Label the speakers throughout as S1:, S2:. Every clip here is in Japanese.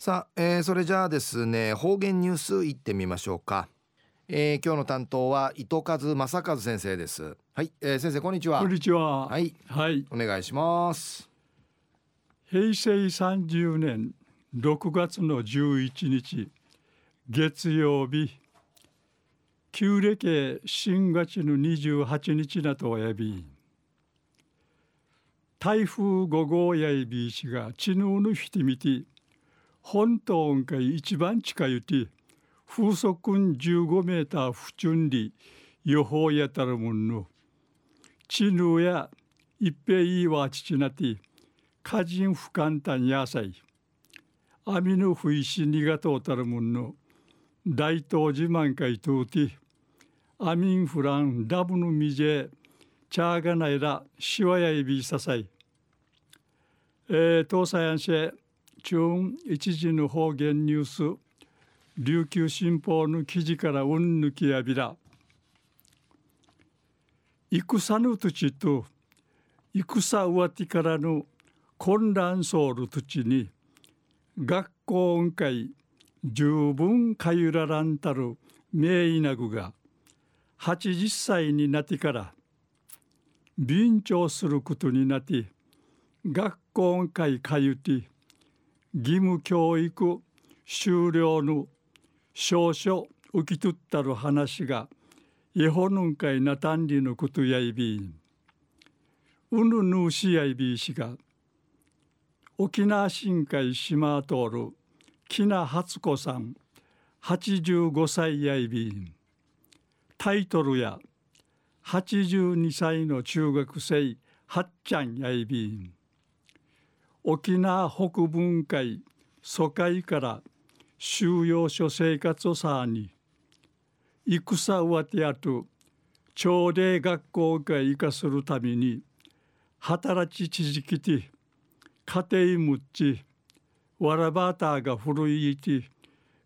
S1: さあ、えー、それじゃあですね方言ニュースいってみましょうか、えー、今日の担当は糸数正和先生です。はい、えー、先生こんにちは。
S2: こんにちは。
S1: はい。はい。お願いします。
S2: 平成30年6月の11日月曜日旧暦新月の28日なとおやび台風5号やいびいしが知能のひてみて本島んかい一番近いて風速15メーター不順り予報やたるもんの。知能や一平いいわちちなて歌人不簡単野菜。網の不意しにがとうたるもんの。大東自慢会とうてアミンフランダブのみじえチャーガナイラシワヤイビササイえー、東西安市中一時の方言ニュース琉球新報の記事からうんぬきやびら。戦の土地と戦うわてからの混乱ソウル土地に学校音会十分かゆららんたる名医なぐが80歳になってから便調することになって学校音会かゆて義務教育終了の少々受き取ったる話が日本の会なたんりのことやいびん。うぬぬしやいびしが沖縄新海島通る木名初子さん85歳やいびん。タイトルや82歳の中学生はっちゃんやいびん。沖縄北分会疎開から収容所生活をさに戦うわてやと朝礼学校が生かするために働き続けて家庭むっちわらばたが古いて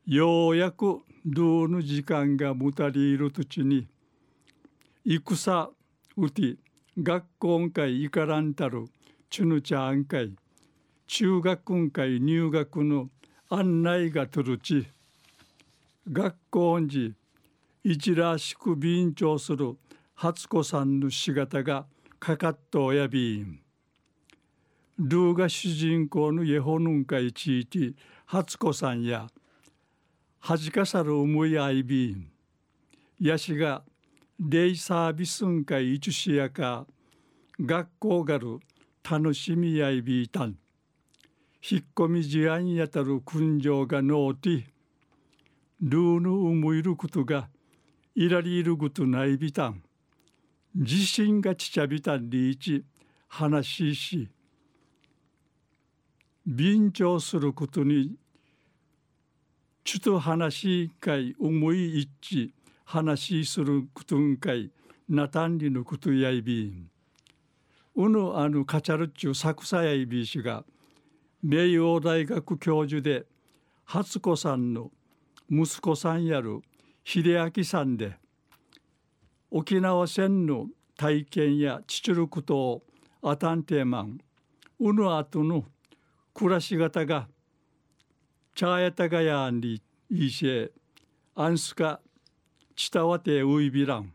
S2: ようやくどうの時間がむたりいる土地に戦うて学校会いからんたるちゅぬちゃん会中学会入学の案内がとるち学校時一らしく便調する初子さんの姿がかかっとおやびん。ルーが主人公のエホヌンカイチーティ初子さんやはじかさる思いあいびん。やしがデイサービスンカイイチュシやか学校がる楽しみやいびいたん。引っ込み事案やたる訓情がのうてルーの思いることがいらりいることないびたん。自信がちちゃびたんりいち話しし便乗することにちと話会思い一致話しすることんかいなたんりのことやいびん。うぬあのカチャルッチュサクサやいびしが名誉大学教授で初子さんの息子さんやる秀明さんで沖縄戦の体験や父ることをあたんてまんうぬあとの暮らし方が茶やたがやんりいいしアンスカちたわてういびらん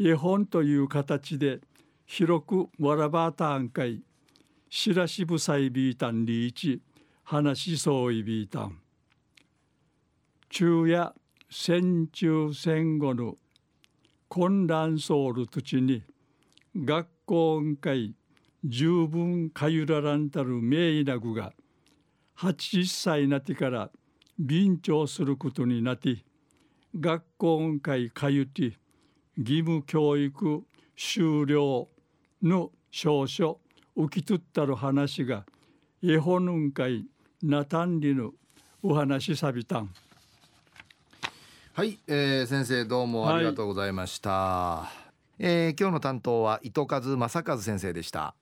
S2: 絵本という形で広くわらばたんかい。しらしぶさいびいたんりいち話しそういびいたん昼夜戦中戦後の混乱ソウル土地に学校会十分かゆららんたる名医なぐが80歳なってから便調することになって学校会かゆて義務教育終了の証書受き取ったる話が絵本んかいなたんりのお話さびたん。
S1: はい、えー、先生どうもありがとうございました、はい、えー、今日の担当は糸数正和先生でした